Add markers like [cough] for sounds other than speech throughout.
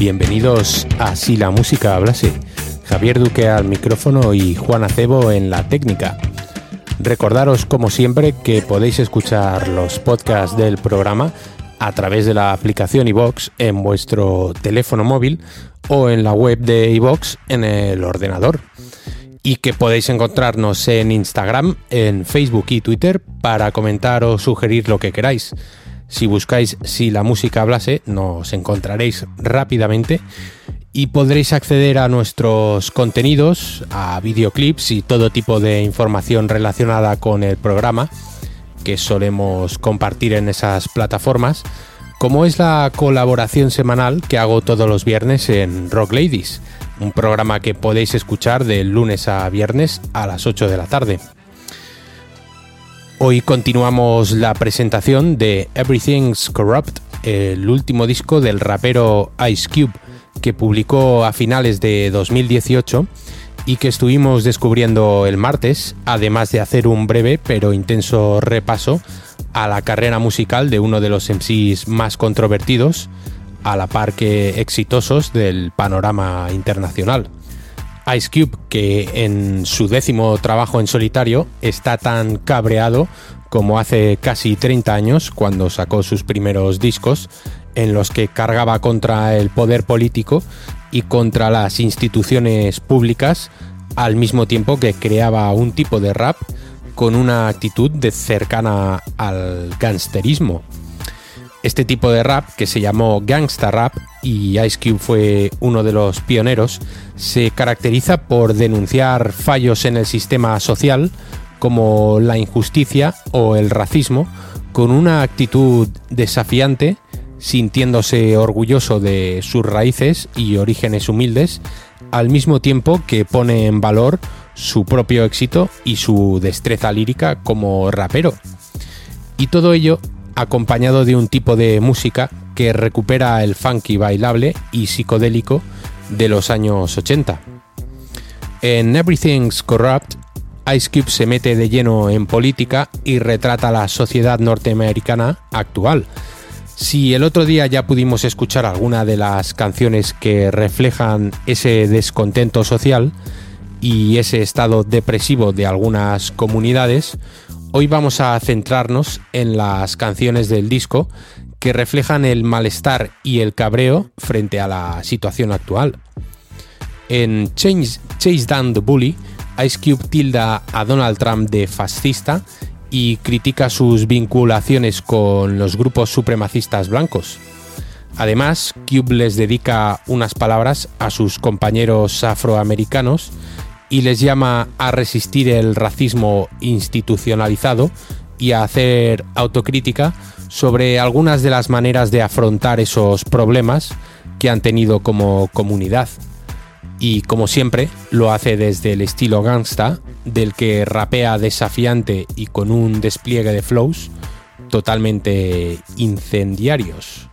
Bienvenidos a Si la música hablase. Javier Duque al micrófono y Juan Acebo en la técnica. Recordaros, como siempre, que podéis escuchar los podcasts del programa a través de la aplicación iBox en vuestro teléfono móvil o en la web de iBox en el ordenador. Y que podéis encontrarnos en Instagram, en Facebook y Twitter para comentar o sugerir lo que queráis. Si buscáis si la música hablase, nos encontraréis rápidamente y podréis acceder a nuestros contenidos, a videoclips y todo tipo de información relacionada con el programa que solemos compartir en esas plataformas, como es la colaboración semanal que hago todos los viernes en Rock Ladies, un programa que podéis escuchar de lunes a viernes a las 8 de la tarde. Hoy continuamos la presentación de Everything's Corrupt, el último disco del rapero Ice Cube, que publicó a finales de 2018 y que estuvimos descubriendo el martes, además de hacer un breve pero intenso repaso a la carrera musical de uno de los MCs más controvertidos, a la par que exitosos del panorama internacional. Ice Cube, que en su décimo trabajo en solitario está tan cabreado como hace casi 30 años cuando sacó sus primeros discos en los que cargaba contra el poder político y contra las instituciones públicas al mismo tiempo que creaba un tipo de rap con una actitud de cercana al gangsterismo. Este tipo de rap, que se llamó gangsta rap, y Ice Cube fue uno de los pioneros, se caracteriza por denunciar fallos en el sistema social, como la injusticia o el racismo, con una actitud desafiante, sintiéndose orgulloso de sus raíces y orígenes humildes, al mismo tiempo que pone en valor su propio éxito y su destreza lírica como rapero. Y todo ello acompañado de un tipo de música que recupera el funky bailable y psicodélico de los años 80. En Everything's Corrupt, Ice Cube se mete de lleno en política y retrata la sociedad norteamericana actual. Si el otro día ya pudimos escuchar alguna de las canciones que reflejan ese descontento social y ese estado depresivo de algunas comunidades, Hoy vamos a centrarnos en las canciones del disco que reflejan el malestar y el cabreo frente a la situación actual. En Chase, Down the Bully, Ice Cube tilda a Donald Trump de fascista y critica sus vinculaciones con los grupos supremacistas blancos. Además, Cube les dedica unas palabras a sus compañeros afroamericanos y les llama a resistir el racismo institucionalizado y a hacer autocrítica sobre algunas de las maneras de afrontar esos problemas que han tenido como comunidad. Y como siempre, lo hace desde el estilo gangsta, del que rapea desafiante y con un despliegue de flows totalmente incendiarios.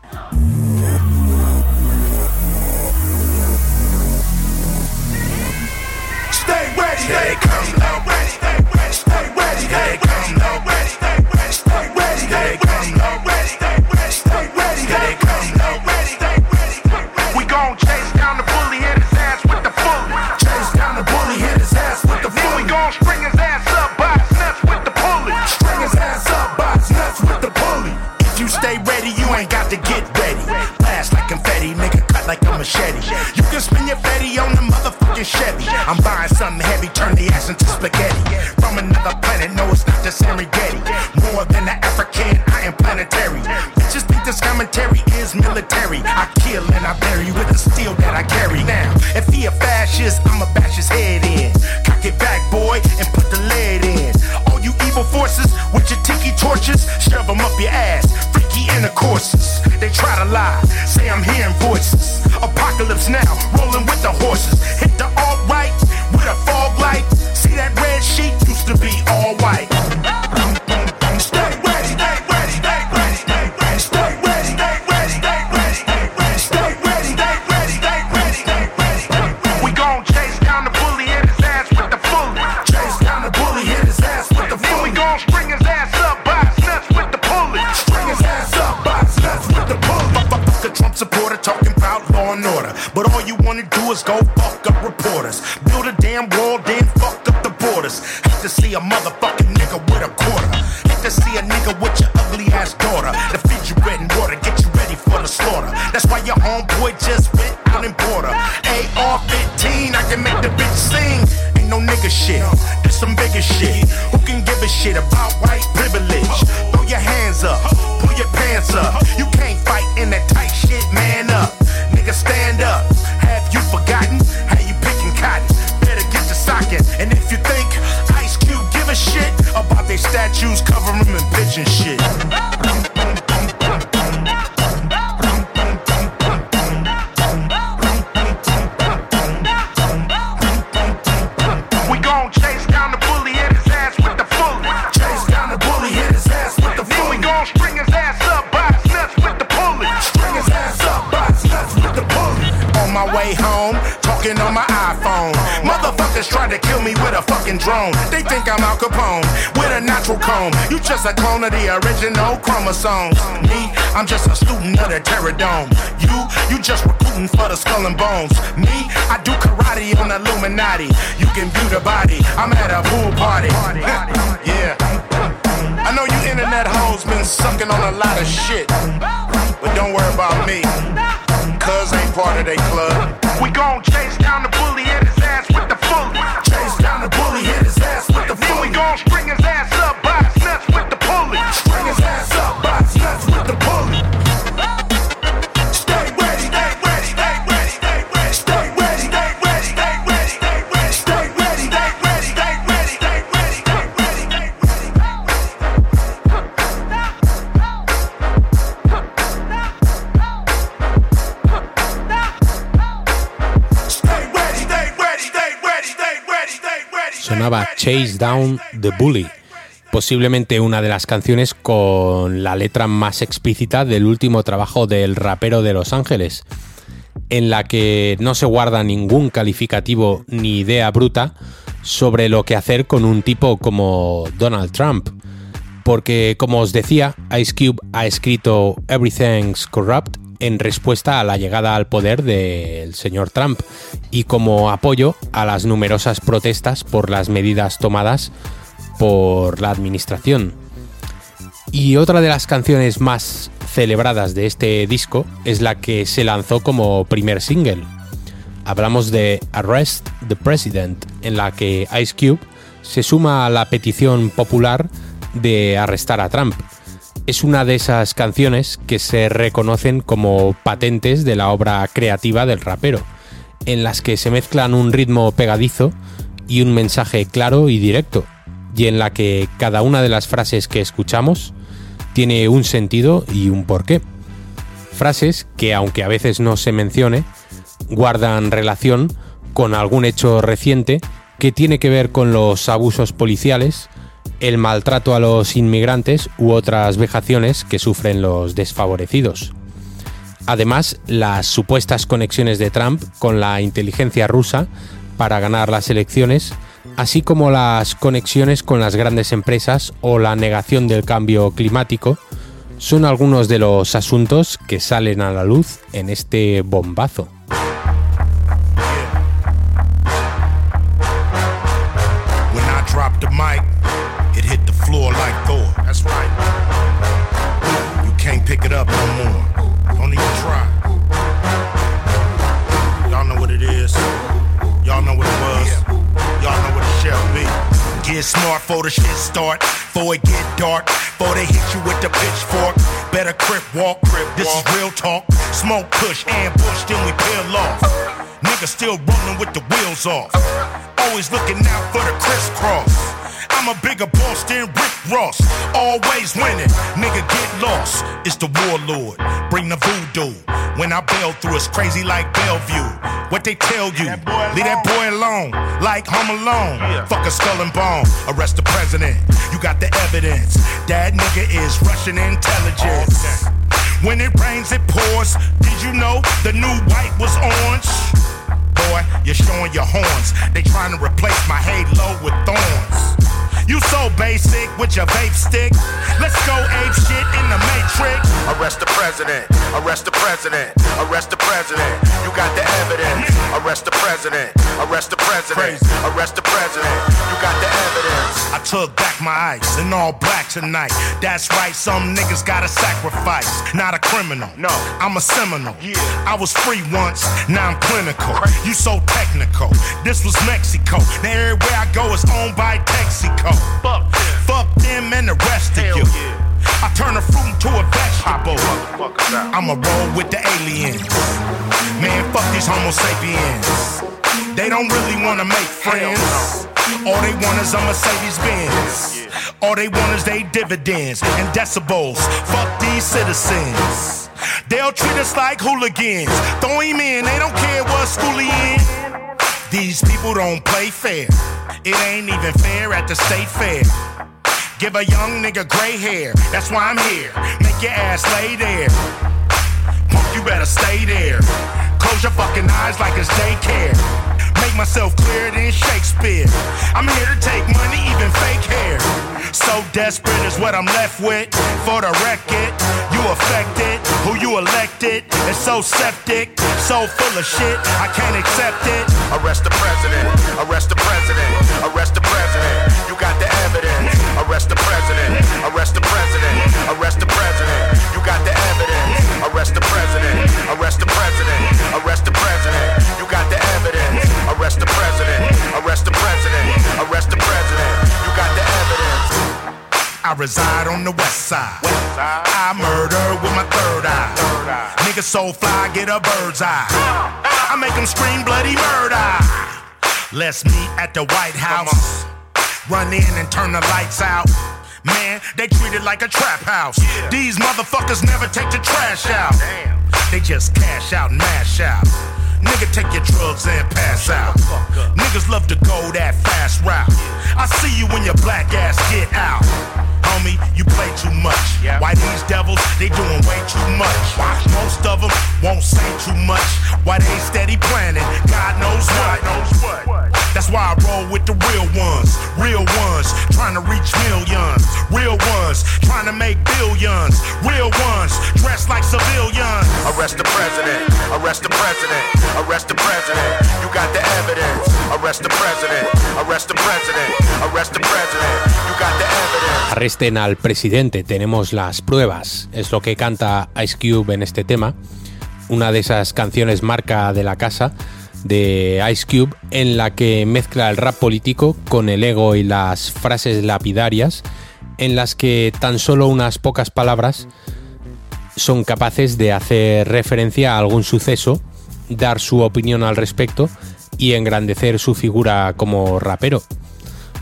Machete. You can spin your fatty on the motherfucking Chevy. I'm buying something heavy, turn the ass into spaghetti. From another planet, no, it's not the Serengeti. More than an African, I am planetary. Bitches think this commentary is military. I kill and I bury with the steel that I carry. Now, if he a fascist, I'ma bash his head in. Cock it back, boy, and put the lead in. All you evil forces with your tiki torches, shove them up your ass. Intercourses. They try to lie, say I'm hearing voices. Apocalypse now, a clone of the original chromosomes. Me, I'm just a student of the Terror Dome. You, you just recruiting for the skull and bones. Me, I do karate on Illuminati. You can view the body. I'm at a pool party. [laughs] yeah. I know you internet hoes been sucking on a lot of shit. But don't worry about me. Cuz ain't part of they club. We gon' chase down the bully, hit his ass with the fully. Chase down the bully, hit Chase Down the Bully, posiblemente una de las canciones con la letra más explícita del último trabajo del rapero de Los Ángeles, en la que no se guarda ningún calificativo ni idea bruta sobre lo que hacer con un tipo como Donald Trump. Porque, como os decía, Ice Cube ha escrito Everything's Corrupt en respuesta a la llegada al poder del señor Trump y como apoyo a las numerosas protestas por las medidas tomadas por la administración. Y otra de las canciones más celebradas de este disco es la que se lanzó como primer single. Hablamos de Arrest the President, en la que Ice Cube se suma a la petición popular de arrestar a Trump. Es una de esas canciones que se reconocen como patentes de la obra creativa del rapero, en las que se mezclan un ritmo pegadizo y un mensaje claro y directo, y en la que cada una de las frases que escuchamos tiene un sentido y un porqué. Frases que, aunque a veces no se mencione, guardan relación con algún hecho reciente que tiene que ver con los abusos policiales, el maltrato a los inmigrantes u otras vejaciones que sufren los desfavorecidos. Además, las supuestas conexiones de Trump con la inteligencia rusa para ganar las elecciones, así como las conexiones con las grandes empresas o la negación del cambio climático, son algunos de los asuntos que salen a la luz en este bombazo. That's right. You can't pick it up no more. Don't even try. Y'all know what it is. Y'all know what it was. Y'all know what it shall be. Get smart for the shit start. Before it get dark. Before they hit you with the pitchfork. Better crip walk. Crip this is real talk. Smoke push, ambush, then we peel off. Niggas still rolling with the wheels off. Always looking out for the crisscross. I'm a bigger boss than Rick Ross. Always winning. Nigga get lost. It's the warlord. Bring the voodoo. When I bail through, it's crazy like Bellevue. What they tell you? Leave that boy alone. Like Home Alone. Fuck a skull and bone. Arrest the president. You got the evidence. That nigga is Russian intelligence. When it rains, it pours. Did you know the new white was orange? Boy, you're showing your horns. They trying to replace my halo with thorns. You so basic with your vape stick. Let's go ape shit in the matrix. Arrest the president. Arrest the president. Arrest the president. You got the evidence. Arrest the president. Arrest the president. Arrest the president. You got the evidence. I took back my ice in all black tonight. That's right, some niggas gotta sacrifice. Not a criminal. No, I'm a Seminole. Yeah. I was free once, now I'm clinical. You so technical. This was Mexico. Now everywhere I go is owned by Texaco. Fuck, them, fuck them and the rest Hell of you. Yeah. I turn a fruit into a vegetable. I'ma roll with the aliens. Man, fuck these Homo sapiens. They don't really wanna make friends. All they want is a Mercedes Benz. All they want is they dividends and decibels. Fuck these citizens. They'll treat us like hooligans. Throw him in, they don't care what school he in. These people don't play fair. It ain't even fair at the state fair. Give a young nigga gray hair, that's why I'm here. Make your ass lay there. Punk, you better stay there. Close your fucking eyes like it's daycare. Make myself clearer than Shakespeare. I'm here to take money, even fake hair. So desperate is what I'm left with. For the record, you affected. Who you elected is so septic, so full of shit. I can't accept it. Arrest the president. Arrest on the west side. West side. I murder with my third eye. Niggas so fly, get a bird's eye. I make them scream bloody murder. Let's meet at the White House. Run in and turn the lights out. Man, they treat it like a trap house. These motherfuckers never take the trash out. They just cash out and mash out. Nigga, take your drugs and pass out. Niggas love to go that fast route. I see you when your black ass get out. Homie, you play too much. Why these devils, they doing way too much. Why Most of them won't say too much. Why they steady planning, God knows what. That's why I roll with the real ones. Real ones, trying to reach millions. Real ones, trying to make billions. Real ones, dressed like civilians. Arrest the president, arrest the president, arrest the president. You got the evidence. Arrest the president, arrest the president, arrest the president. You got the evidence. Arresten al presidente, tenemos las pruebas. Es lo que canta Ice Cube en este tema. Una de esas canciones marca de la casa de Ice Cube en la que mezcla el rap político con el ego y las frases lapidarias en las que tan solo unas pocas palabras son capaces de hacer referencia a algún suceso, dar su opinión al respecto y engrandecer su figura como rapero.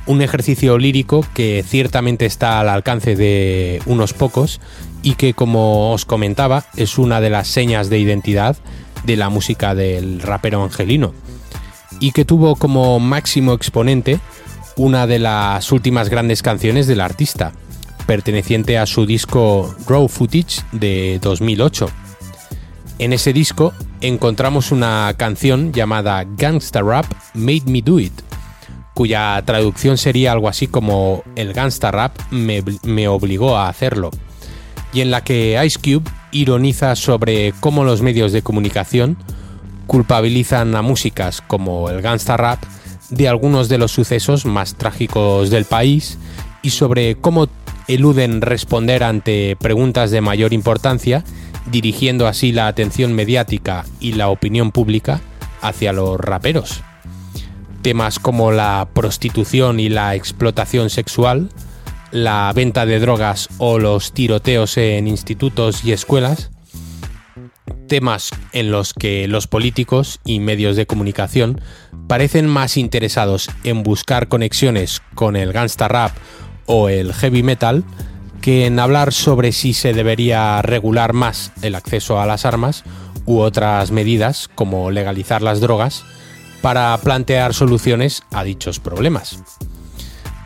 Un ejercicio lírico que ciertamente está al alcance de unos pocos y que, como os comentaba, es una de las señas de identidad de la música del rapero angelino. Y que tuvo como máximo exponente una de las últimas grandes canciones del artista, perteneciente a su disco Raw Footage de 2008. En ese disco encontramos una canción llamada Gangsta Rap Made Me Do It, cuya traducción sería algo así como El gangsta rap me, me obligó a hacerlo, y en la que Ice Cube ironiza sobre cómo los medios de comunicación culpabilizan a músicas como el gangsta rap de algunos de los sucesos más trágicos del país y sobre cómo eluden responder ante preguntas de mayor importancia, dirigiendo así la atención mediática y la opinión pública hacia los raperos. Temas como la prostitución y la explotación sexual, la venta de drogas o los tiroteos en institutos y escuelas, temas en los que los políticos y medios de comunicación parecen más interesados en buscar conexiones con el gangsta rap o el heavy metal que en hablar sobre si se debería regular más el acceso a las armas u otras medidas como legalizar las drogas para plantear soluciones a dichos problemas.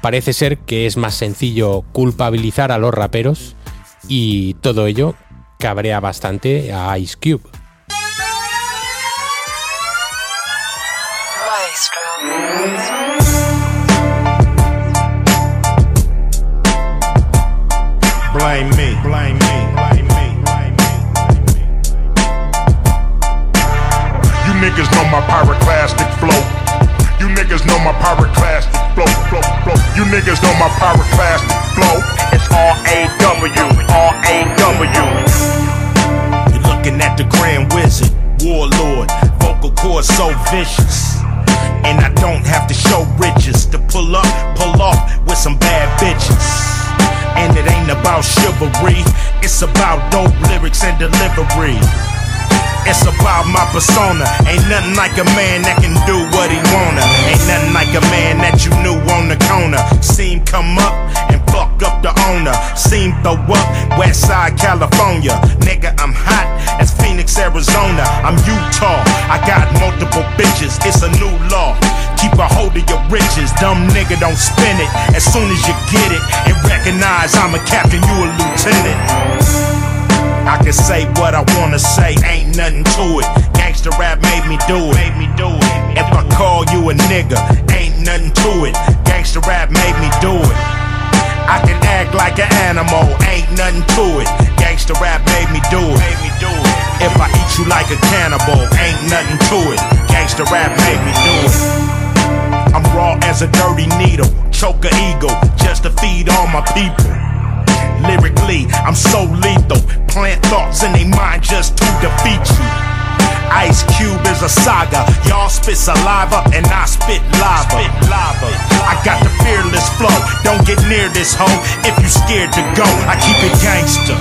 Parece ser que es más sencillo culpabilizar a los raperos y todo ello cabrea bastante a Ice Cube. Blame me, blame me, my pyroclastic flow. You niggas know my pyroclastic flow, flow, flow. You niggas know my pyroclastic flow. It's R-A-W, R-A-W. You're looking at the Grand Wizard, Warlord. Vocal cords so vicious. And I don't have to show riches to pull up, pull off with some bad bitches. And it ain't about chivalry, it's about dope lyrics and delivery. It's about my persona. Ain't nothing like a man that can do what he wanna. Ain't nothing like a man that you knew on the corner. Seen come up and fuck up the owner. Seen throw up Westside California. Nigga, I'm hot as Phoenix, Arizona. I'm Utah. I got multiple bitches. It's a new law. Keep a hold of your riches. Dumb nigga, don't spend it. As soon as you get it and recognize I'm a captain, you a lieutenant. I can say what I wanna say, ain't nothing to it. Gangsta rap made me do it. Made me do it. If I call you a nigga, ain't nothing to it. Gangsta rap made me do it. I can act like an animal, ain't nothing to it. Gangsta rap made me do it. Made me do it. If I eat you like a cannibal, ain't nothing to it. Gangsta rap made me do it. I'm raw as a dirty needle, choke a eagle, just to feed all my people. Lyrically, I'm so lethal. Plant thoughts in their mind just to defeat you. Ice Cube is a saga. Y'all spit saliva and I spit lava. Spit lava. I got the fearless flow. Don't get near this hoe if you scared to go. I keep it gangster.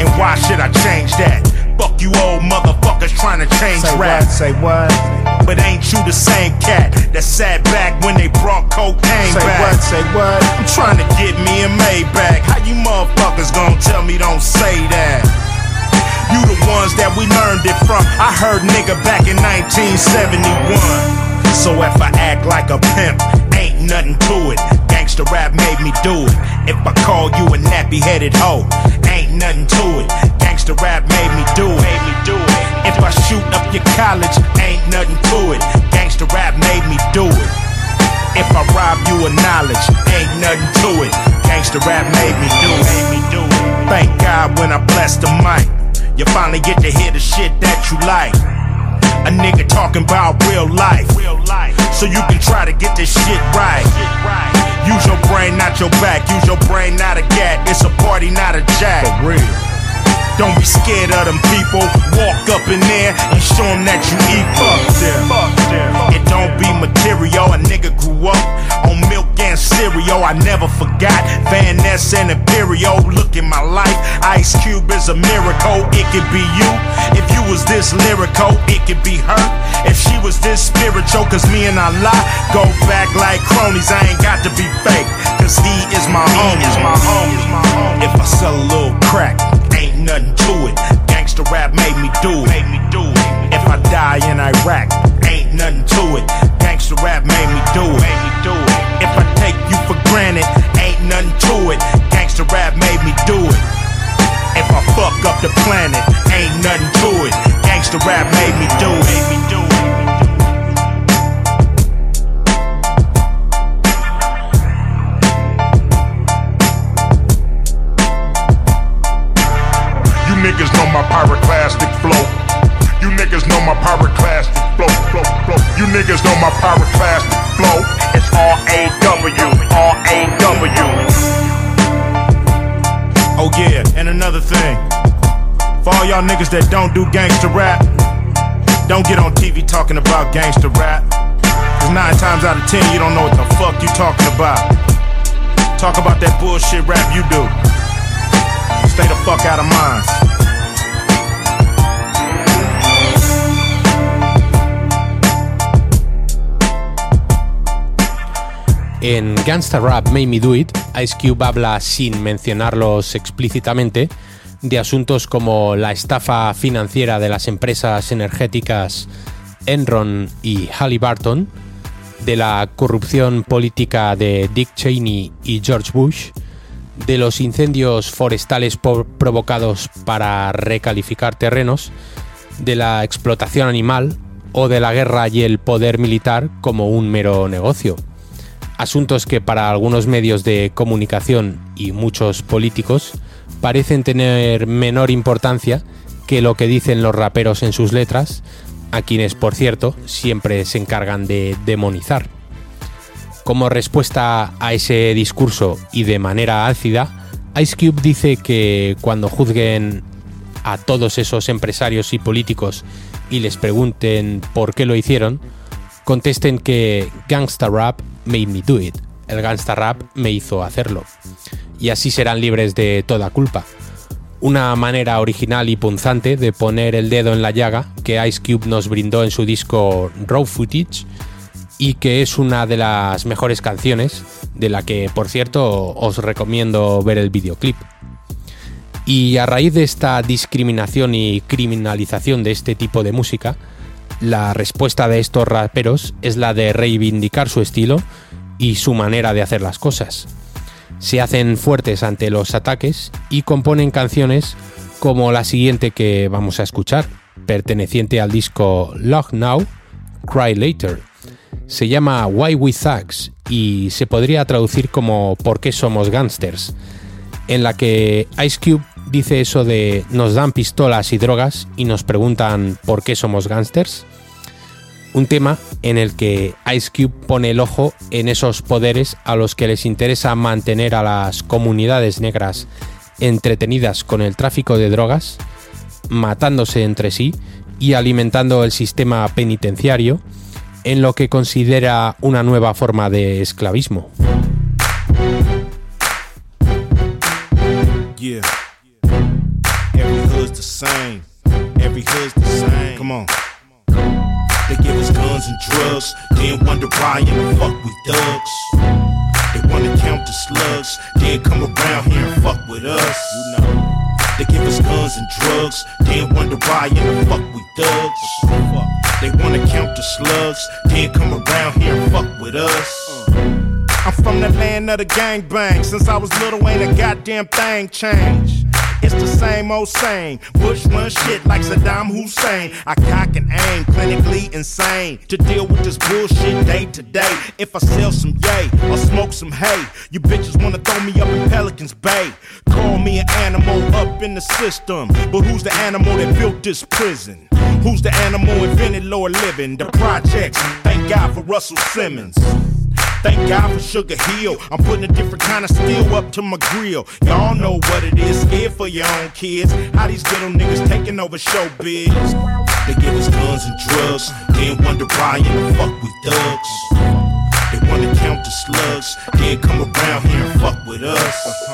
And why should I change that? Fuck you old motherfuckers trying to change Say rap. what? Say what? But ain't you the same cat that sat back when they brought cocaine Say back? what? Say what? I'm trying to get me a Maybach. How you motherfuckers gonna tell me don't say that? You the ones that we learned it from. I heard nigga back in 1971. So if I act like a pimp, ain't nothing to it. Gangsta rap made me do it. If I call you a nappy headed hoe, ain't nothing to it. Gangsta rap made me do it. Made me do it. If I shoot up your college, ain't nothing to it. Gangsta rap made me do it. If I rob you of knowledge, ain't nothing to it. Gangsta rap made me do it. Made me do it. Thank God when I bless the mic, you finally get to hear the shit that you like. A nigga talking about real life, real life. So you can try to get this shit right. Use your brain, not your back. Use your brain, not a gat. It's a party, not a jack. For real. Don't be scared of them people. Walk up in there and show them that you eat. Fuck them. It don't be material. A nigga grew up on milk and cereal. I never forgot Van Ness and Imperial. Look at my life. Ice Cube is a miracle. It could be you. If you was this lyrical, it could be her. If she was this spiritual, cause me and Allah go back like cronies. I ain't got to be fake. Cause he is my home. Is my own. If I sell a little crack, y'all niggas that don't do gangster rap, don't get on TV talking about gangster rap. Cause nine times out of ten, you don't know what the fuck you talking about. Talk about that bullshit rap you do. Stay the fuck out of mine. En Gangsta Rap Made Me Do It, Ice Cube habla sin mencionarlos explícitamente de asuntos como la estafa financiera de las empresas energéticas Enron y Halliburton, de la corrupción política de Dick Cheney y George Bush, de los incendios forestales provocados para recalificar terrenos, de la explotación animal o de la guerra y el poder militar como un mero negocio. Asuntos que para algunos medios de comunicación y muchos políticos parecen tener menor importancia que lo que dicen los raperos en sus letras, a quienes por cierto siempre se encargan de demonizar. Como respuesta a ese discurso y de manera ácida, Ice Cube dice que cuando juzguen a todos esos empresarios y políticos y les pregunten por qué lo hicieron, contesten que Gangsta Rap made me do it. El Gangsta Rap me hizo hacerlo. Y así serán libres de toda culpa. Una manera original y punzante de poner el dedo en la llaga que Ice Cube nos brindó en su disco Raw Footage y que es una de las mejores canciones, de la que por cierto os recomiendo ver el videoclip. Y a raíz de esta discriminación y criminalización de este tipo de música, la respuesta de estos raperos es la de reivindicar su estilo y su manera de hacer las cosas. Se hacen fuertes ante los ataques y componen canciones como la siguiente que vamos a escuchar, perteneciente al disco Log Now, Cry Later se llama Why We Thugs y se podría traducir como ¿Por qué somos gangsters? En la que Ice Cube dice eso de nos dan pistolas y drogas y nos preguntan ¿por qué somos gangsters? Un tema en el que Ice Cube pone el ojo en esos poderes a los que les interesa mantener a las comunidades negras entretenidas con el tráfico de drogas, matándose entre sí y alimentando el sistema penitenciario en lo que considera una nueva forma de esclavismo. They give us guns and drugs, then wonder why in the fuck we thugs. They wanna count the slugs, then come around here and fuck with us. You know. They give us guns and drugs, then wonder why in the fuck we thugs. They wanna count the slugs, then come around here and fuck with us. Uh. I'm from the land of the gangbang. Since I was little, ain't a goddamn thing changed. It's the same old same. Bush run shit like Saddam Hussein. I cock and aim, clinically insane. To deal with this bullshit day to day. If I sell some yay or smoke some hay, you bitches wanna throw me up in Pelican's Bay. Call me an animal up in the system. But who's the animal that built this prison? Who's the animal invented lower living? The projects. Thank God for Russell Simmons. Thank God for Sugar Hill. I'm putting a different kind of steel up to my grill. Y'all know what it is, scared for your own kids. How these little niggas taking over showbiz. They give us guns and drugs, then wonder why in the fuck we thugs. They wanna count the slugs, then come around here and fuck with us.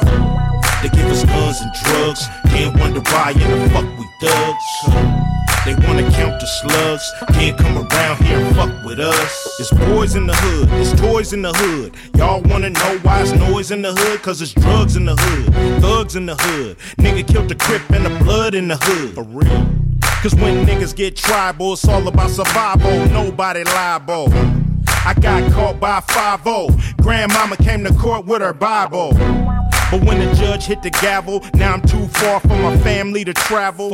They give us guns and drugs, then wonder why in the fuck we thugs. They wanna count the slugs, can't come around here and fuck with us. It's boys in the hood, it's toys in the hood. Y'all wanna know why it's noise in the hood? Cause it's drugs in the hood, thugs in the hood. Nigga killed the crip and the blood in the hood. For real. Cause when niggas get tribal, it's all about survival, nobody liable. I got caught by 5 Grandmama came to court with her Bible. But when the judge hit the gavel, now I'm too far from my family to travel.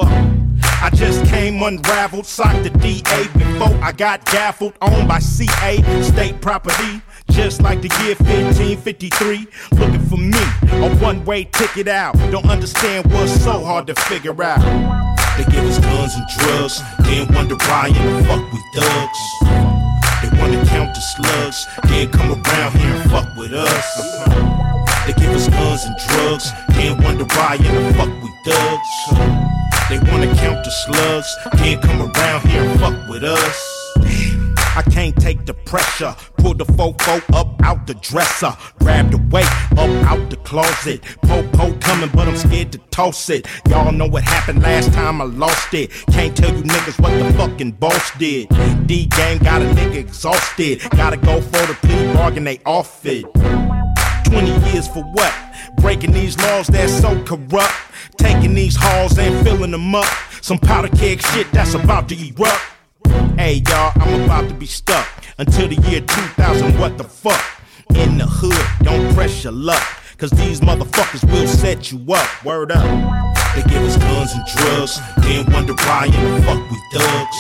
I just came unraveled, socked the DA before I got gaffled, owned by CA, state property. Just like the year 1553, looking for me, a one way ticket out. Don't understand what's so hard to figure out. They give us guns and drugs, then wonder why in the fuck we thugs. They wanna count the slugs, then come around here and fuck with us. They give us guns and drugs, then wonder why in the fuck we thugs. They wanna count the slugs, can't come around here and fuck with us. I can't take the pressure. Pull the fofo up out the dresser. Grab the weight up out the closet. Po-po coming, but I'm scared to toss it. Y'all know what happened last time I lost it. Can't tell you niggas what the fucking boss did. D-gang got a nigga exhausted. Gotta go for the plea bargain, they off it. 20 years for what? Breaking these laws that's so corrupt. Taking these halls and filling them up. Some powder keg shit that's about to erupt. Hey y'all, I'm about to be stuck until the year 2000. What the fuck? In the hood, don't press your luck. Cause these motherfuckers will set you up. Word up. They give us guns and drugs, then wonder why in the fuck we thugs.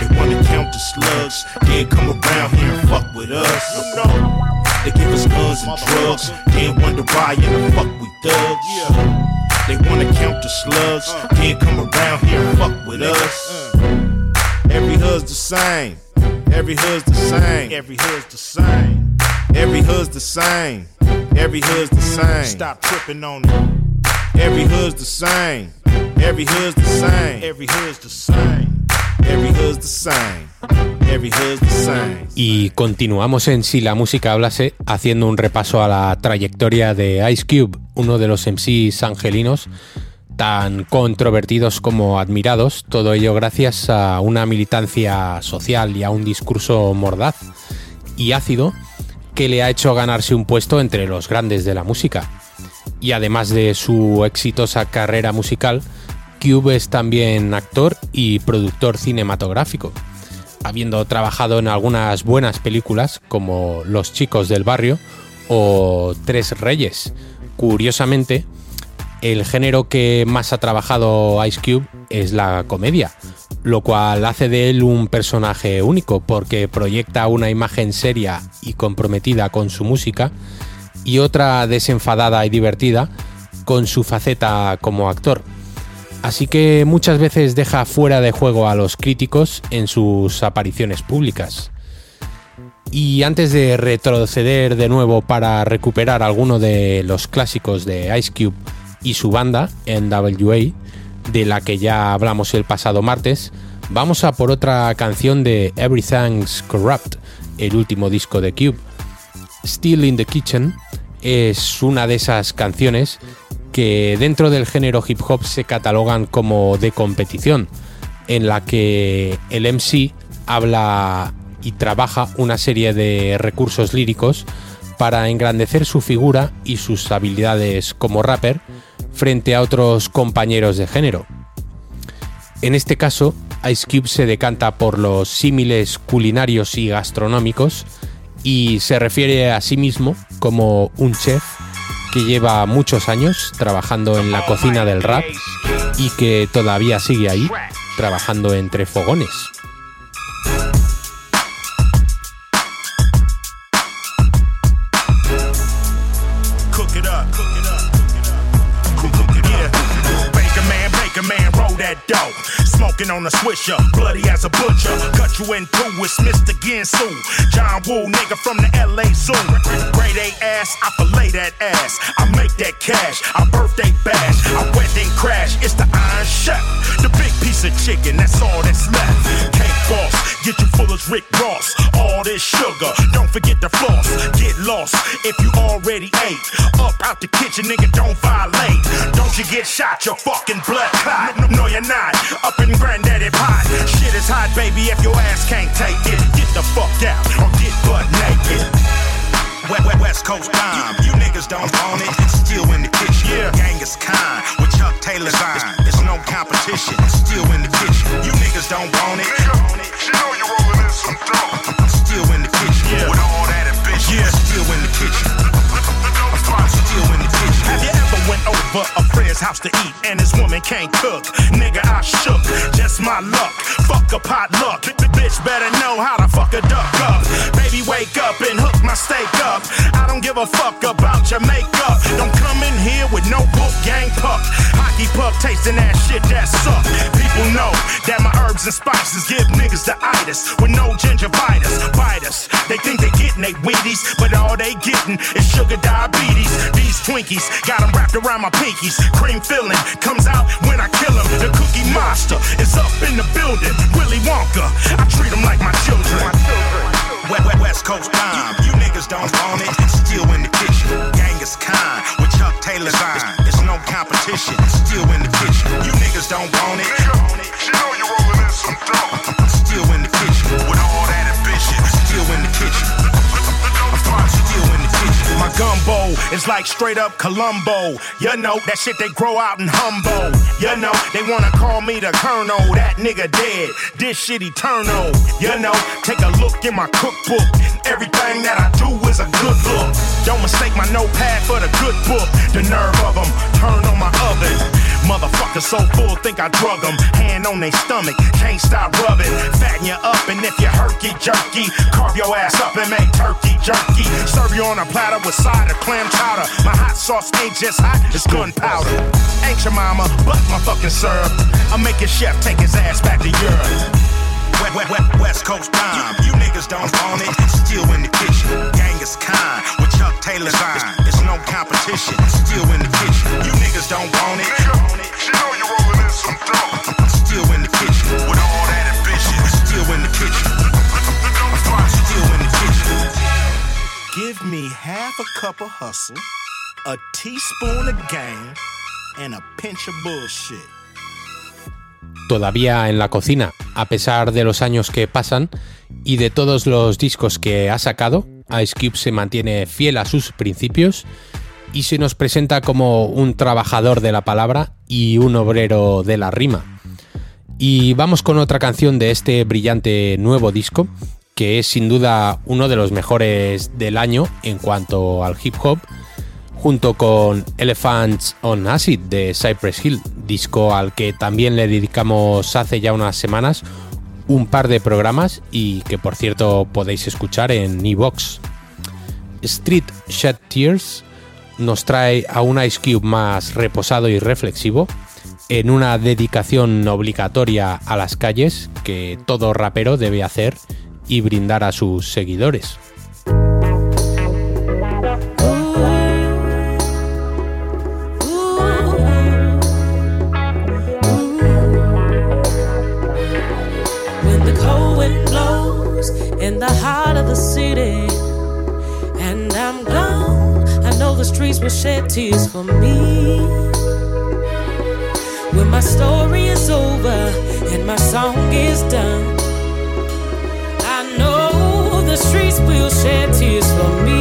They wanna count the slugs, then come around here and fuck with us. They give us guns and drugs, then wonder why in the fuck we thugs. They wanna count the slugs, uh. can't come around here and fuck with us. Uh. Every hood's the same. Every hood's the same. Every hood's the same. Every hood's the same. Every hood's the same. Stop tripping on it. Every hood's the same. Every hood's the same. Every hood's the same. Every hood's the same. Y continuamos en Si la música hablase haciendo un repaso a la trayectoria de Ice Cube, uno de los MCs angelinos tan controvertidos como admirados, todo ello gracias a una militancia social y a un discurso mordaz y ácido que le ha hecho ganarse un puesto entre los grandes de la música. Y además de su exitosa carrera musical, Cube es también actor y productor cinematográfico, habiendo trabajado en algunas buenas películas como Los chicos del barrio o Tres Reyes. Curiosamente, el género que más ha trabajado Ice Cube es la comedia, lo cual hace de él un personaje único porque proyecta una imagen seria y comprometida con su música y otra desenfadada y divertida con su faceta como actor. Así que muchas veces deja fuera de juego a los críticos en sus apariciones públicas. Y antes de retroceder de nuevo para recuperar alguno de los clásicos de Ice Cube y su banda, NWA, de la que ya hablamos el pasado martes, vamos a por otra canción de Everything's Corrupt, el último disco de Cube. Still in the Kitchen es una de esas canciones que dentro del género hip hop se catalogan como de competición, en la que el MC habla y trabaja una serie de recursos líricos para engrandecer su figura y sus habilidades como rapper frente a otros compañeros de género. En este caso, Ice Cube se decanta por los símiles culinarios y gastronómicos y se refiere a sí mismo como un chef que lleva muchos años trabajando en la cocina del rap y que todavía sigue ahí, trabajando entre fogones. A swisher, bloody as a butcher. Cut you in two with Mr. Ginsu. John Woo, nigga from the LA Zoo. Grade A ass, I fillet that ass. I make that cash, I birthday bash. I wedding crash, it's the Iron Chef. The big piece of chicken, that's all that's left. Cake boss, get you full as Rick Ross. All this sugar, don't forget the floss. Get lost if you already ate. Up out the kitchen, nigga, don't violate. Don't you get shot, your fucking blood clot. No, no, you're not. Up in granddaddy pot. Shit is hot, baby, if your ass can't take it. Get the fuck out or get butt naked. West, west, west Coast time. You, you niggas don't own it. Still in the kitchen. Yeah. Gang is kind with Chuck Taylor's. It's, it's no competition. Still in the kitchen. You niggas don't own it. She know you rolling in some dope. Friend's house to eat and his woman can't cook? Nigga, I shook. Just my luck. Fuck a pot luck. Bitch better know how to fuck a duck up. Baby, wake up and hook my steak up. I don't give a fuck about your makeup. Don't come in here with no book gang puck. Hockey puck tasting that shit that suck. People know that my herbs and spices give niggas the itis with no gingivitis. Bite us. They think they getting they Wheaties, but all they getting is sugar diabetes. These Twinkies got them wrapped around my pinkies. Cream filling comes out when I kill them. The cookie monster is up in the building. Willy Wonka, I treat them like my children. West, Coast time. You, you niggas don't own it. Still in the kitchen. Gang is kind with Chuck Taylor's sign. It's, no competition. Still in the kitchen. You niggas don't want it. She know you rolling in some dope. Still in the kitchen with all that ambition. Still in the kitchen. [laughs] Still in the kitchen. My gumbo is like straight up Columbo. You know that shit they grow out in Humbo. You know they wanna call me the Colonel. That nigga dead. This shit eternal. You know, take a look in my cookbook. Everything that I do is a good look. Don't mistake my notepad for the good book. The nerve of them turn on my oven. Motherfucker so full, think I drug them. Hand on their stomach, can't stop rubbing. Fatten you up, and if you're herky jerky, carve your ass up and make turkey jerky. Serve you on a platter with cider, clam chowder. My hot sauce ain't just hot, it's gunpowder. Ain't your mama, but my fucking syrup. I make your chef take his ass back hustle, a teaspoon of game, and a pinch of bullshit. todavía en la cocina, a pesar de los años que pasan y de todos los discos que ha sacado, Ice Cube se mantiene fiel a sus principios y se nos presenta como un trabajador de la palabra y un obrero de la rima. Y vamos con otra canción de este brillante nuevo disco, que es sin duda uno de los mejores del año en cuanto al hip hop, junto con Elephants on Acid de Cypress Hill, disco al que también le dedicamos hace ya unas semanas un par de programas y que por cierto podéis escuchar en Evox. Street Shed Tears nos trae a un Ice Cube más reposado y reflexivo en una dedicación obligatoria a las calles que todo rapero debe hacer y brindar a sus seguidores. In will shed tears for me. When my story is over and my song is done, shed tears for me.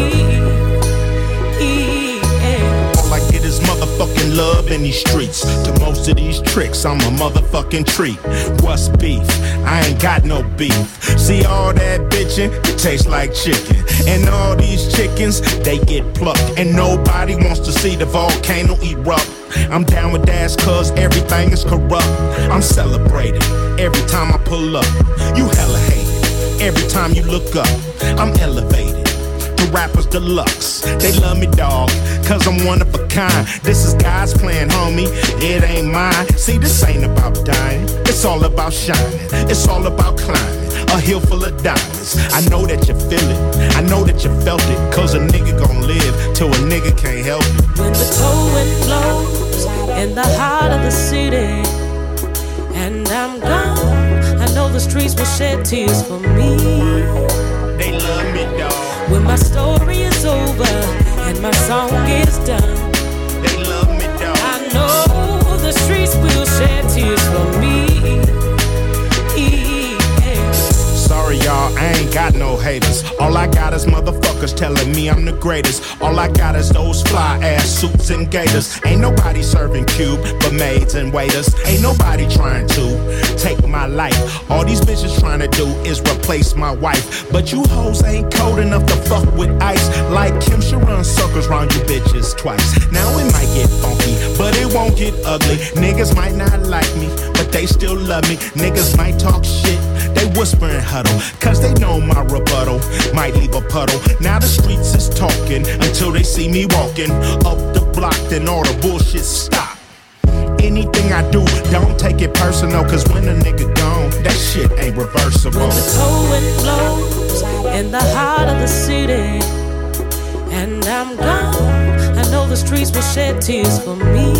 All I get is motherfucking love in these streets. To most of these tricks, I'm a motherfucking treat. What's beef? I ain't got no beef. See all that bitching? It tastes like chicken. And all these chickens, they get plucked. And nobody wants to see the volcano erupt. I'm down with dash cause everything is corrupt. I'm celebrated every time I pull up. You hella hate every time you look up. I'm elevated the rappers deluxe. They love me, dog, cause I'm one of a kind. This is God's plan, homie. It ain't mine. See, this ain't about dying. It's all about shining. It's all about climbing. A hill full of diamonds. I know that you feel it. I know that you felt it. Cause a nigga gon' live till a nigga can't help it. When the cold wind blows in the heart of the city, and I'm gone, the streets will shed tears for me. They love me, dog. When my story is over and my song is done, They love me, dog. I know the streets will shed tears for me. Y'all, I ain't got no haters. All I got is motherfuckers telling me I'm the greatest. All I got is those fly ass suits and gators. Ain't nobody serving cube but maids and waiters. Ain't nobody trying to take my life. All these bitches trying to do is replace my wife. But you hoes ain't cold enough to fuck with ice. Like Kim should run circles round you bitches twice. Now it might get funky, but it won't get ugly. Niggas might not like me, they still love me. Niggas might talk shit. They whisper and huddle, cause they know my rebuttal might leave a puddle. Now the streets is talking until they see me walking up the block, then all the bullshit stop. Anything I do, don't take it personal, cause when a nigga gone, that shit ain't reversible. When the cold wind blows in the heart of the city, and I'm gone, I know the streets will shed tears for me.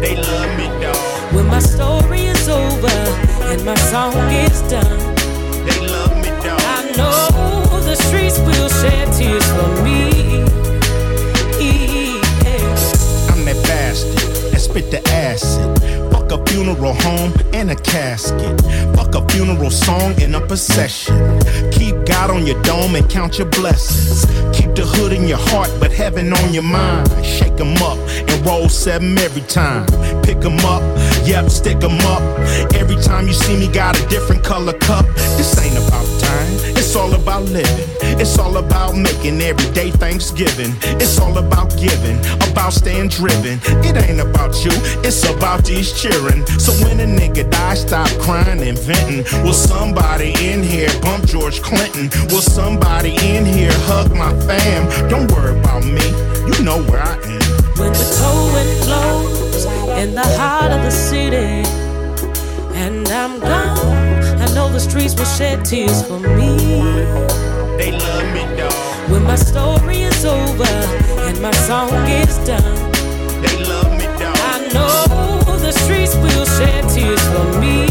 They love me. When my story is over and my song is done, They love me, dog. I know the streets will shed tears for me. I'm that bastard that spit the acid. Fuck a funeral home and a casket. Fuck a funeral song and a procession. Keep God on your dome and count your blessings. Keep the hood in your heart, but heaven on your mind. Shake 'em up and roll seven every time. Pick 'em up, yep, stick 'em up. Every time you see me, got a different color cup. This ain't about time, it's all about living. It's all about making everyday Thanksgiving. It's all about giving, about staying driven. It ain't about you, it's about these cheering. So when a nigga die, stop crying and venting. Will somebody in here bump George Clinton? Will somebody in here hug my fam? Don't worry about me, you know where I am. When the cold wind blows in the heart of the city, and I'm gone, know the streets will shed tears for me. They love me, dog. When my story is over and my song is done, They love me, dog. I know the streets will shed tears for me.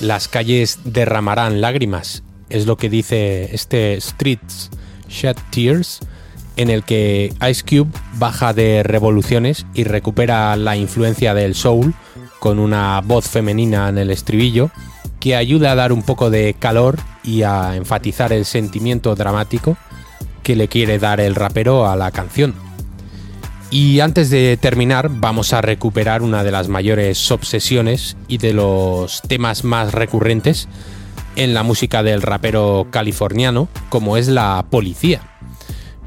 Las calles derramarán lágrimas, es lo que dice este Streets Shed Tears, en el que Ice Cube baja de revoluciones y recupera la influencia del soul con una voz femenina en el estribillo que ayuda a dar un poco de calor y a enfatizar el sentimiento dramático que le quiere dar el rapero a la canción. Y antes de terminar, vamos a recuperar una de las mayores obsesiones y de los temas más recurrentes en la música del rapero californiano, como es la policía.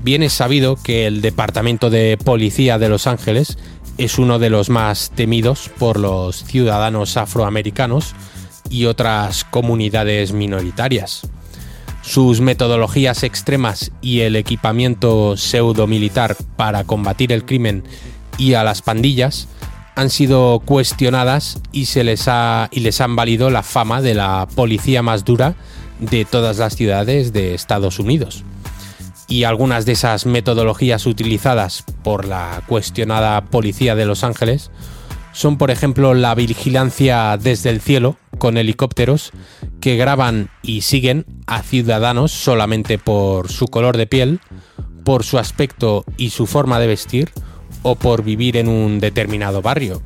Bien es sabido que el Departamento de Policía de Los Ángeles es uno de los más temidos por los ciudadanos afroamericanos y otras comunidades minoritarias. Sus metodologías extremas y el equipamiento pseudo-militar para combatir el crimen y a las pandillas han sido cuestionadas y, se les ha, y les han valido la fama de la policía más dura de todas las ciudades de Estados Unidos. Y algunas de esas metodologías utilizadas por la cuestionada policía de Los Ángeles son, por ejemplo, la vigilancia desde el cielo con helicópteros que graban y siguen a ciudadanos solamente por su color de piel, por su aspecto y su forma de vestir o por vivir en un determinado barrio.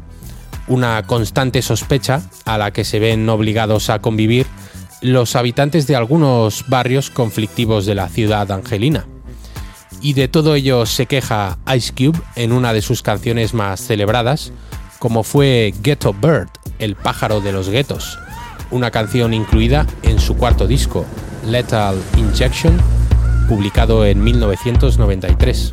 Una constante sospecha a la que se ven obligados a convivir los habitantes de algunos barrios conflictivos de la ciudad angelina. Y de todo ello se queja Ice Cube en una de sus canciones más celebradas, como fue Ghetto Bird, el pájaro de los guetos, una canción incluida en su cuarto disco, Lethal Injection, publicado en 1993.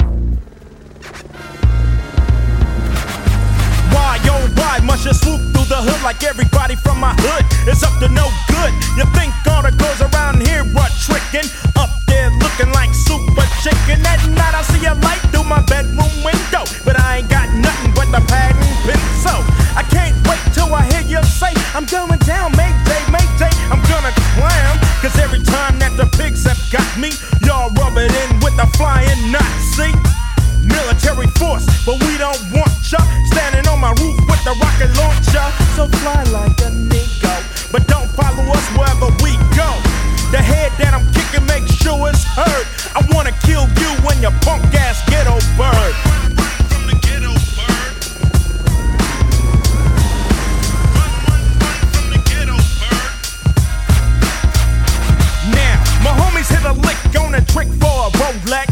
Must you swoop through the hood like everybody from my hood is up to no good? You think all the girls around here are tricking? Up there looking like super chicken. At night I see a light through my bedroom window, but I ain't got nothing but the pad and pencil. I can't wait till I hear you say, I'm going down, Mayday, Mayday. I'm gonna clam, cause every time that the pigs have got me, y'all rub it in with the flying Nazi military force, but we don't want ya standing on my roof with the rocket launcher. So fly like a nigga, but don't follow us wherever we go. The head that I'm kicking, make sure it's heard. I wanna kill you when you punk ass ghetto bird. Now, my homies hit a lick on a trick for a Rolex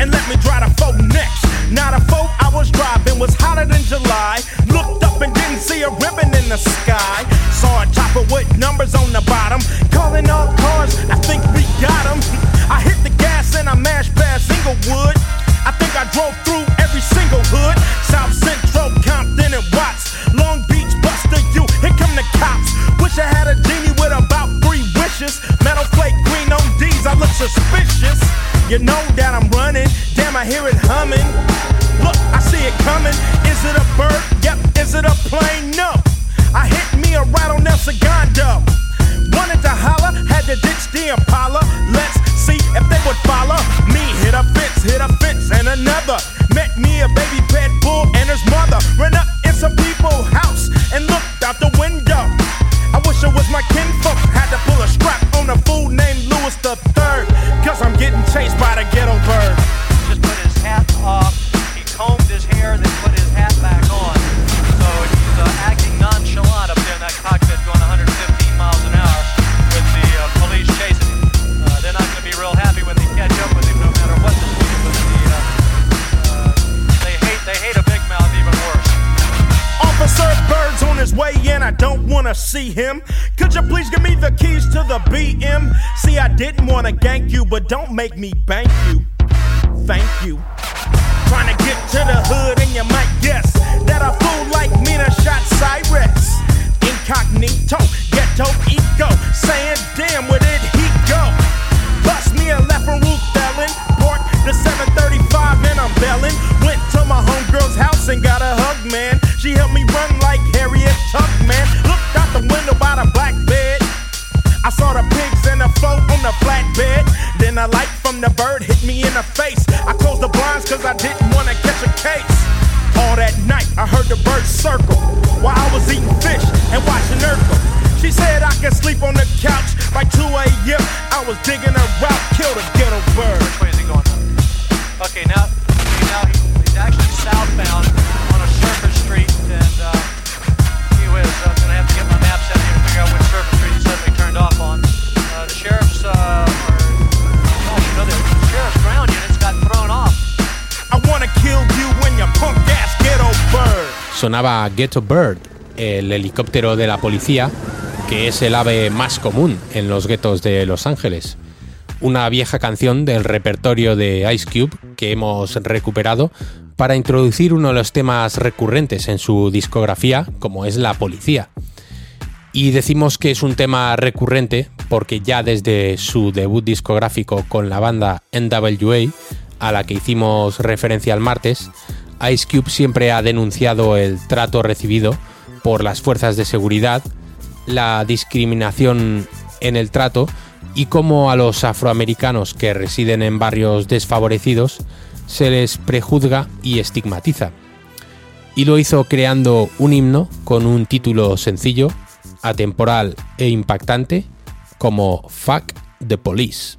and let me drive the phone next. Now the phone I was driving was hotter than July. Looked up and didn't see a ribbon in the sky. Saw a chopper with numbers on the bottom. Calling all cars, I think we got 'em. I hit the gas and I mashed past Inglewood. I think I drove through every single hood. South Central, Compton, and Watts. Long Beach, Buster, you. Here come the cops. Wish I had a genie with about three wishes. Metal flake, green on D's, I look suspicious. You know Damn, I hear it humming. Look, I see it coming. Is it a make me bank case. All that night, I heard the birds circle while I was eating fish and watching Urkel. She said I could sleep on the couch by 2 a.m. I was digging her out, killed a ghetto bird. Which way is going? Okay, now, okay, now he's actually southbound on a surface street, and uh, he was uh, sonaba Ghetto Bird, el helicóptero de la policía, que es el ave más común en los guetos de Los Ángeles. Una vieja canción del repertorio de Ice Cube que hemos recuperado para introducir uno de los temas recurrentes en su discografía, como es la policía. Y decimos que es un tema recurrente porque ya desde su debut discográfico con la banda NWA, a la que hicimos referencia el martes, Ice Cube siempre ha denunciado el trato recibido por las fuerzas de seguridad, la discriminación en el trato y cómo a los afroamericanos que residen en barrios desfavorecidos se les prejuzga y estigmatiza. Y lo hizo creando un himno con un título sencillo, atemporal e impactante como Fuck the Police.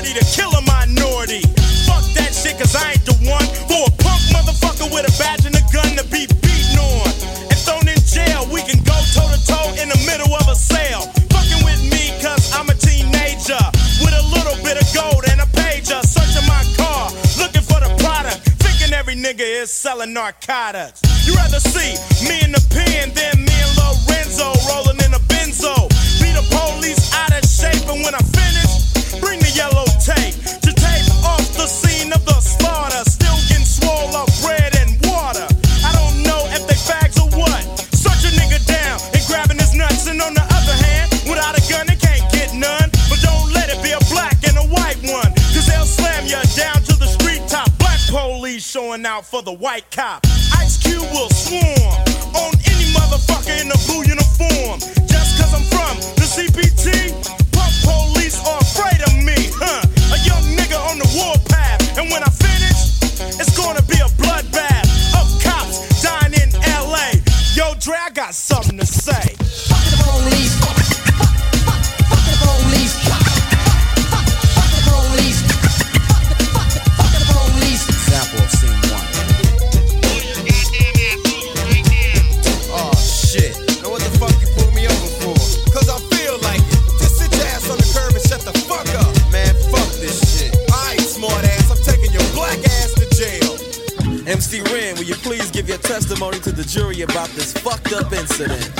authority to kill a minority. Fuck that shit cause I ain't the one for a punk motherfucker with a badge and a gun to be beaten on. And thrown in jail, we can go toe to toe in the middle of a sale. Fucking with me cause I'm a teenager with a little bit of gold and a pager. Searching my car, looking for the product. Thinking every nigga is selling narcotics. You rather see me in the pen than me and Lorenzo rolling in a benzo. Be the police out of shape, and when I finish, bring the yellow tape to tape off the scene of the slaughter. Still getting swole up bread and water. I don't know if they fags or what. Search a nigga down and grabbing his nuts, and on the other hand, without a gun, they can't get none. But don't let it be a black and a white one, cause they'll slam you down to the street top. Black police showing out for the white cop. Ice Cube will swarm say. Fuck the police. Fuck, fuck, fuck, fuck the police. Fuck, fuck, fuck the police. Fuck, fuck, fuck the police. Example of scene one. Oh shit. Know what the fuck you pulled me over for? Cause I feel like it. Just sit your ass on the curb and shut the fuck up. Man, fuck this shit. Alright, smart ass, I'm taking your black ass to jail. MC Ren, will you please give your testimony to the jury about this fucked up incident?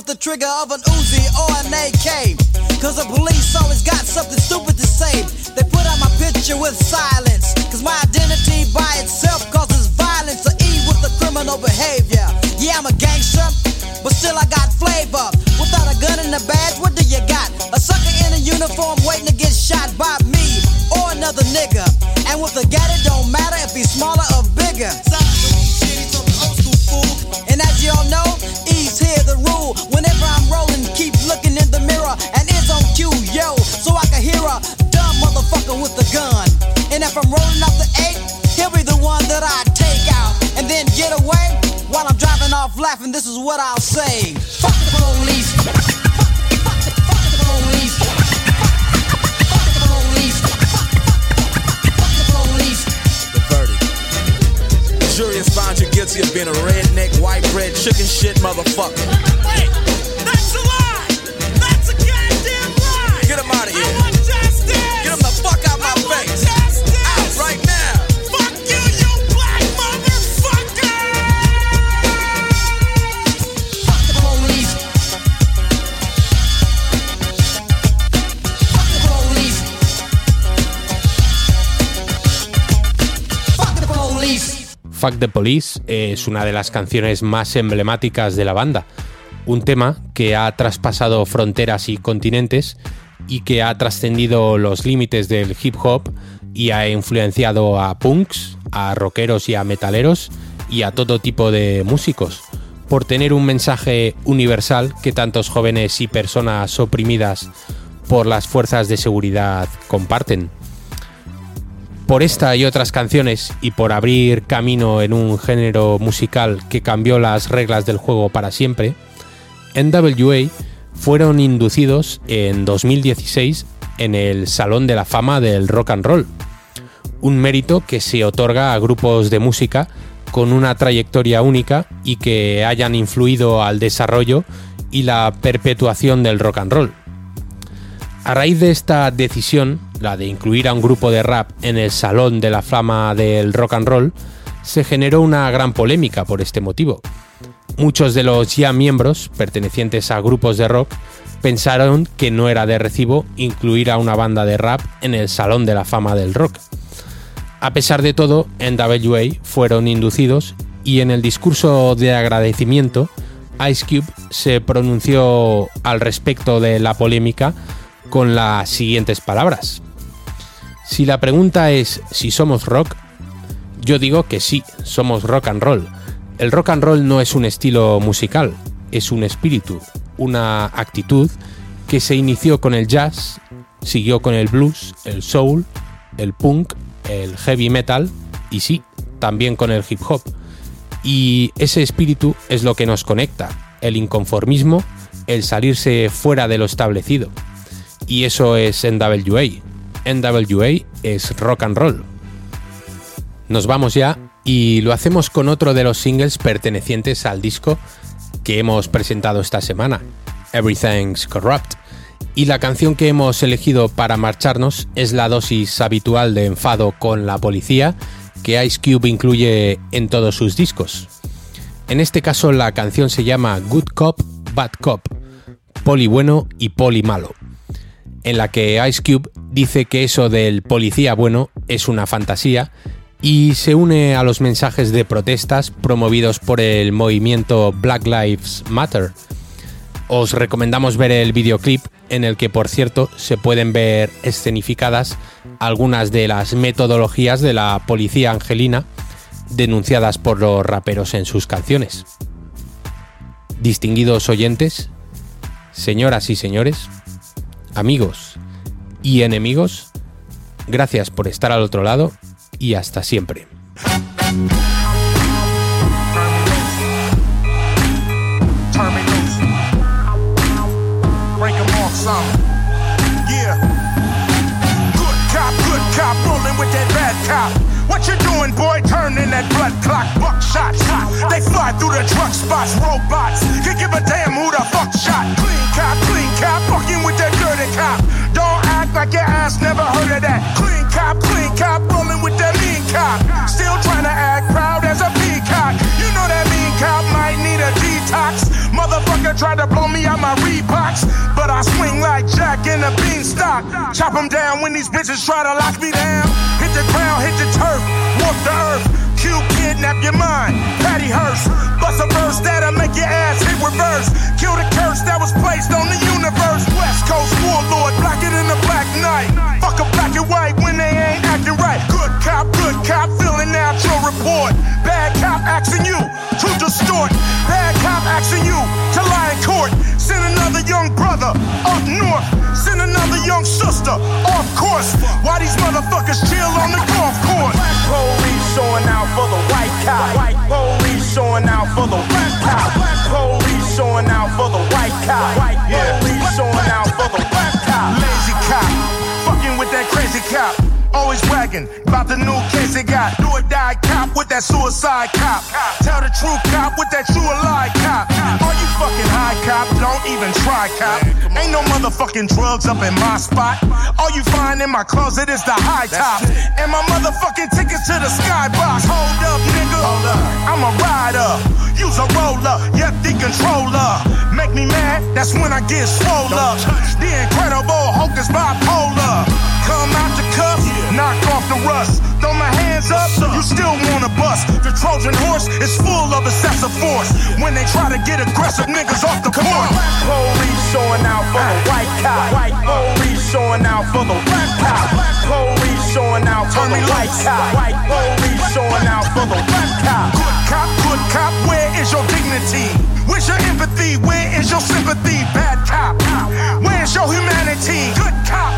with the trigger of an Fuck the Police es una de las canciones más emblemáticas de la banda, un tema que ha traspasado fronteras y continentes y que ha trascendido los límites del hip hop y ha influenciado a punks, a rockeros y a metaleros y a todo tipo de músicos, por tener un mensaje universal que tantos jóvenes y personas oprimidas por las fuerzas de seguridad comparten. Por esta y otras canciones y por abrir camino en un género musical que cambió las reglas del juego para siempre, NWA fueron inducidos en 2016 en el Salón de la Fama del Rock and Roll, un mérito que se otorga a grupos de música con una trayectoria única y que hayan influido al desarrollo y la perpetuación del rock and roll. A raíz de esta decisión, la de incluir a un grupo de rap en el Salón de la Fama del Rock and Roll, se generó una gran polémica por este motivo. Muchos de los ya miembros, pertenecientes a grupos de rock, pensaron que no era de recibo incluir a una banda de rap en el Salón de la Fama del Rock. A pesar de todo, NWA fueron inducidos y en el discurso de agradecimiento, Ice Cube se pronunció al respecto de la polémica con las siguientes palabras. Si la pregunta es si somos rock, yo digo que sí, somos rock and roll. El rock and roll no es un estilo musical, es un espíritu, una actitud que se inició con el jazz, siguió con el blues, el soul, el punk, el heavy metal y sí, también con el hip hop. Y ese espíritu es lo que nos conecta, el inconformismo, el salirse fuera de lo establecido. Y eso es NWA. NWA es rock and roll. Nos vamos ya y lo hacemos con otro de los singles pertenecientes al disco que hemos presentado esta semana, Everything's Corrupt. Y la canción que hemos elegido para marcharnos es la dosis habitual de enfado con la policía que Ice Cube incluye en todos sus discos. En este caso la canción se llama Good Cop, Bad Cop, poli bueno y poli malo, en la que Ice Cube dice que eso del policía bueno es una fantasía y se une a los mensajes de protestas promovidos por el movimiento Black Lives Matter. Os recomendamos ver el videoclip en el que por cierto se pueden ver escenificadas algunas de las metodologías de la policía angelina denunciadas por los raperos en sus canciones. Distinguidos oyentes, Señoras y señores, amigos y enemigos. Gracias por estar al otro lado y hasta siempre. What you doing, boy? Turning that blood clock. Buckshots. They fly through the truck spots, robots. Can give a damn who the fuck shot. Clean cop, clean cop, fucking with that dirty cop. Don't act like your ass never heard of that. Clean cop, clean cop, rolling with that mean cop. Still trying to act proud as a peacock. You know that mean cop might need a detox. Motherfucker tried to blow me out my Reeboks, but I swing like Jack in a beanstalk. Chop 'em down when these bitches try to lock me down. Hit the ground, hit the turf, walk the earth. Q kidnap your mind, Patty Hearst. Bust a verse that'll make your ass hit reverse. Kill the curse that was placed on the universe. West Coast warlord, blacker than the black knight. Fuck a black and white when they ain't acting right. Good cop, good cop, filling out your report. Bad cop asking you to distort. Bad cop asking you to lie in court. Send another young brother up north. Send another young sister off course. Why these motherfuckers chill on the golf course? Black police showing out for the white cop. White police showing out for the black cop. Black police showing out for the white cop. White police showing out for the black cop. Lazy cop, with that crazy cop. Always bragging about the new case they got. Do or die cop with that suicide cop. Tell the true cop with that true lie cop. Are you fucking high cop? Don't even try cop. Ain't no motherfucking drugs up in my spot. All you find in my closet is the high top. And my motherfucking tickets to the skybox. Hold up, nigga. I'm a rider. Use a roller. Yep, the controller. Make me mad, that's when I get swole up. The incredible Hulk is bipolar. Come out the cuffs, knock off the rust. Throw my hands up, you still wanna bust. The Trojan horse is full of excessive force. When they try to get aggressive niggas off the court. Police showing out for the white cop. White police showing out for the black cop. Black police showing out for the white cop. White police showing out for the black cop. Good cop, good cop, where is your dignity? Where's your empathy? Where is your sympathy? Bad cop, where's your humanity? Good cop,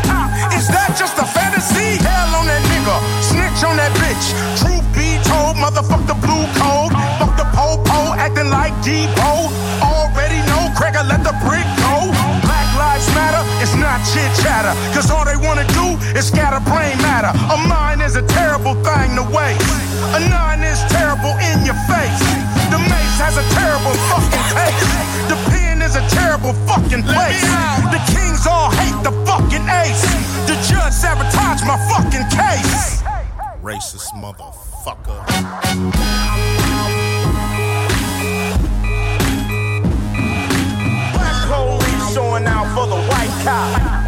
is that just a fantasy? Hell on that nigga, snitch on that bitch. Truth be told, motherfuck the blue code. Fuck the po-po, acting like Depot. Already know, cracker, let the brick go. Black lives matter, it's not chit chatter. Cause all they wanna do is scatter brain matter. A mind is a terrible thing to waste. A nine is terrible in your face. The mace has a terrible fucking taste. The terrible fucking place. The kings all hate the fucking ace. The judge sabotaged my fucking case. Racist motherfucker. Showing out for the white cop.